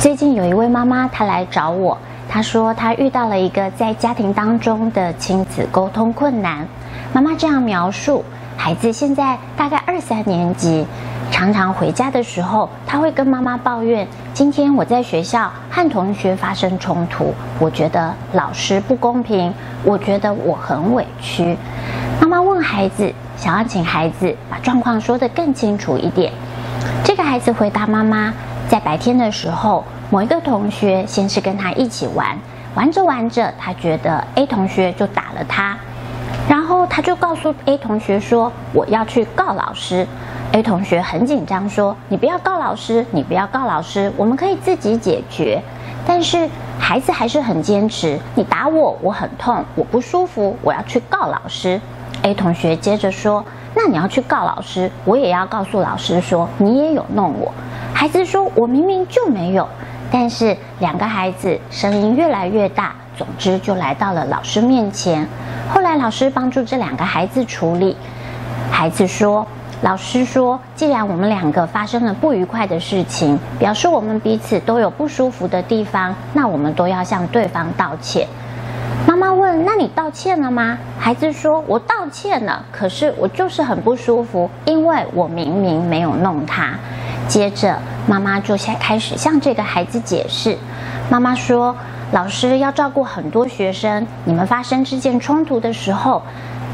最近有一位妈妈，她来找我，她说她遇到了一个在家庭当中的亲子沟通困难。妈妈这样描述：孩子现在大概二三年级，常常回家的时候，他会跟妈妈抱怨：今天我在学校和同学发生冲突，我觉得老师不公平，我觉得我很委屈。妈妈问孩子，想要请孩子把状况说得更清楚一点。这个孩子回答妈妈。在白天的时候，某一个同学先是跟他一起玩，玩着玩着，他觉得 A 同学就打了他，然后他就告诉 A 同学说：“我要去告老师。”A 同学很紧张说：“你不要告老师，你不要告老师，我们可以自己解决。”但是孩子还是很坚持：“你打我，我很痛，我不舒服，我要去告老师。”A 同学接着说：“那你要去告老师，我也要告诉老师说你也有弄我。”孩子说：“我明明就没有。”但是两个孩子声音越来越大，总之就来到了老师面前。后来老师帮助这两个孩子处理。孩子说：“老师说，既然我们两个发生了不愉快的事情，表示我们彼此都有不舒服的地方，那我们都要向对方道歉。”妈妈问：“那你道歉了吗？”孩子说：“我道歉了，可是我就是很不舒服，因为我明明没有弄他。”接着，妈妈就先开始向这个孩子解释。妈妈说：“老师要照顾很多学生，你们发生这件冲突的时候，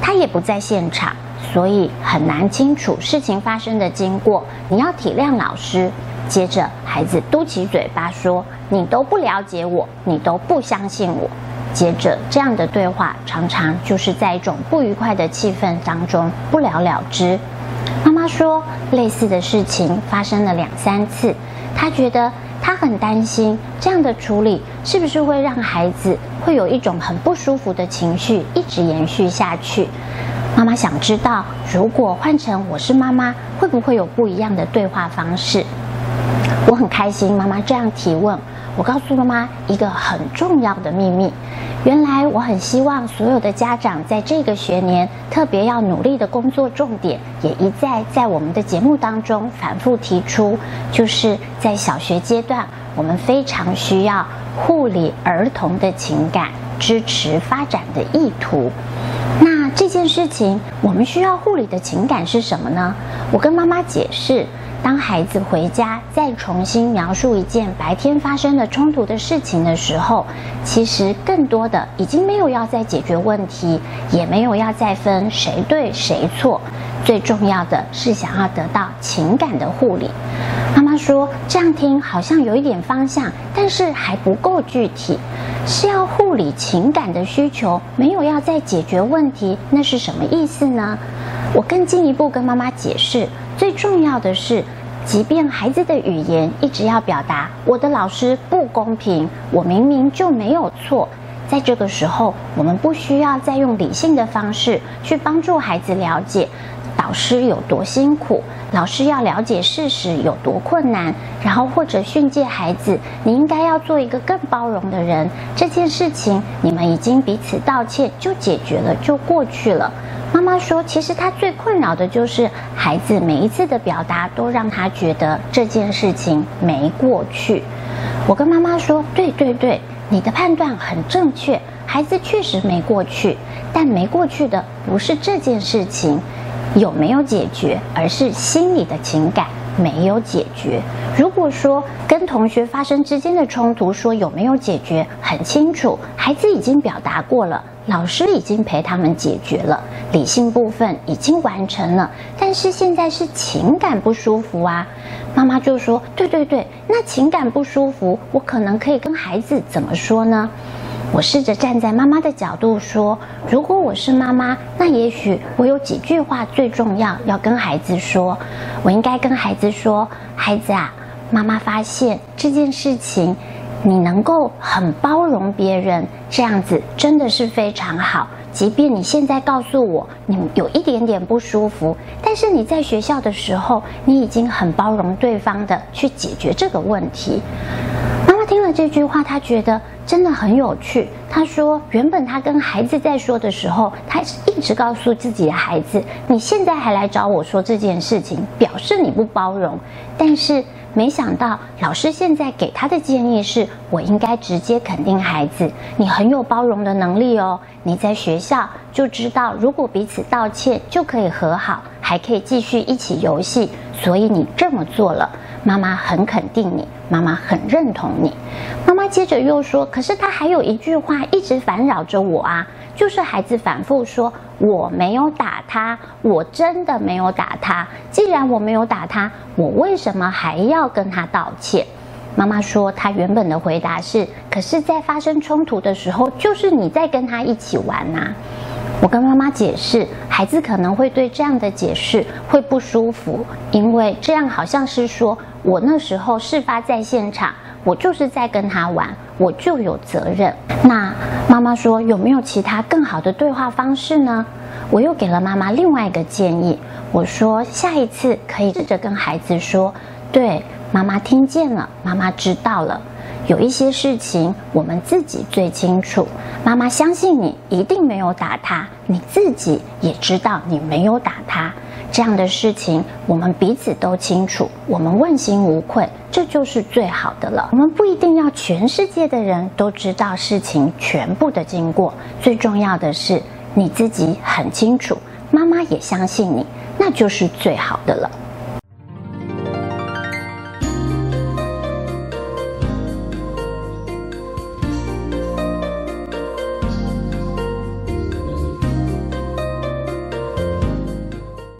他也不在现场，所以很难清楚事情发生的经过。你要体谅老师。”接着，孩子嘟起嘴巴说：“你都不了解我，你都不相信我。”接着，这样的对话常常就是在一种不愉快的气氛当中不了了之。妈妈说，类似的事情发生了两三次，她觉得她很担心这样的处理是不是会让孩子会有一种很不舒服的情绪一直延续下去。妈妈想知道，如果换成我是妈妈，会不会有不一样的对话方式？我很开心，妈妈这样提问。我告诉妈妈一个很重要的秘密。原来我很希望所有的家长在这个学年特别要努力的工作重点，也一再在我们的节目当中反复提出，就是在小学阶段，我们非常需要护理儿童的情感，支持发展的意图。那这件事情，我们需要护理的情感是什么呢？我跟妈妈解释。当孩子回家再重新描述一件白天发生的冲突的事情的时候，其实更多的已经没有要再解决问题，也没有要再分谁对谁错，最重要的是想要得到情感的护理。妈妈说，这样听好像有一点方向，但是还不够具体，是要护理情感的需求，没有要再解决问题，那是什么意思呢？我更进一步跟妈妈解释，最重要的是。即便孩子的语言一直要表达我的老师不公平，我明明就没有错，在这个时候，我们不需要再用理性的方式去帮助孩子了解导师有多辛苦，老师要了解事实有多困难，然后或者训诫孩子，你应该要做一个更包容的人。这件事情你们已经彼此道歉就解决了，就过去了。妈妈说：“其实她最困扰的就是孩子每一次的表达都让她觉得这件事情没过去。”我跟妈妈说：“对对对，你的判断很正确，孩子确实没过去，但没过去的不是这件事情有没有解决，而是心里的情感没有解决。如果说跟同学发生之间的冲突，说有没有解决很清楚，孩子已经表达过了。”老师已经陪他们解决了，理性部分已经完成了，但是现在是情感不舒服啊。妈妈就说：“对对对，那情感不舒服，我可能可以跟孩子怎么说呢？”我试着站在妈妈的角度说：“如果我是妈妈，那也许我有几句话最重要要跟孩子说。我应该跟孩子说：‘孩子啊，妈妈发现这件事情。’”你能够很包容别人，这样子真的是非常好。即便你现在告诉我你有一点点不舒服，但是你在学校的时候，你已经很包容对方的去解决这个问题。妈妈听了这句话，她觉得真的很有趣。他说，原本他跟孩子在说的时候，她一直告诉自己的孩子，你现在还来找我说这件事情，表示你不包容。但是。没想到老师现在给他的建议是，我应该直接肯定孩子，你很有包容的能力哦。你在学校就知道，如果彼此道歉就可以和好，还可以继续一起游戏，所以你这么做了，妈妈很肯定你，妈妈很认同你。妈妈接着又说，可是他还有一句话他一直烦扰着我啊。就是孩子反复说，我没有打他，我真的没有打他。既然我没有打他，我为什么还要跟他道歉？妈妈说，他原本的回答是：可是，在发生冲突的时候，就是你在跟他一起玩呐。我跟妈妈解释，孩子可能会对这样的解释会不舒服，因为这样好像是说我那时候事发在现场。我就是在跟他玩，我就有责任。那妈妈说，有没有其他更好的对话方式呢？我又给了妈妈另外一个建议，我说下一次可以试着跟孩子说：“对，妈妈听见了，妈妈知道了。有一些事情我们自己最清楚。妈妈相信你一定没有打他，你自己也知道你没有打他。”这样的事情，我们彼此都清楚，我们问心无愧，这就是最好的了。我们不一定要全世界的人都知道事情全部的经过，最重要的是你自己很清楚，妈妈也相信你，那就是最好的了。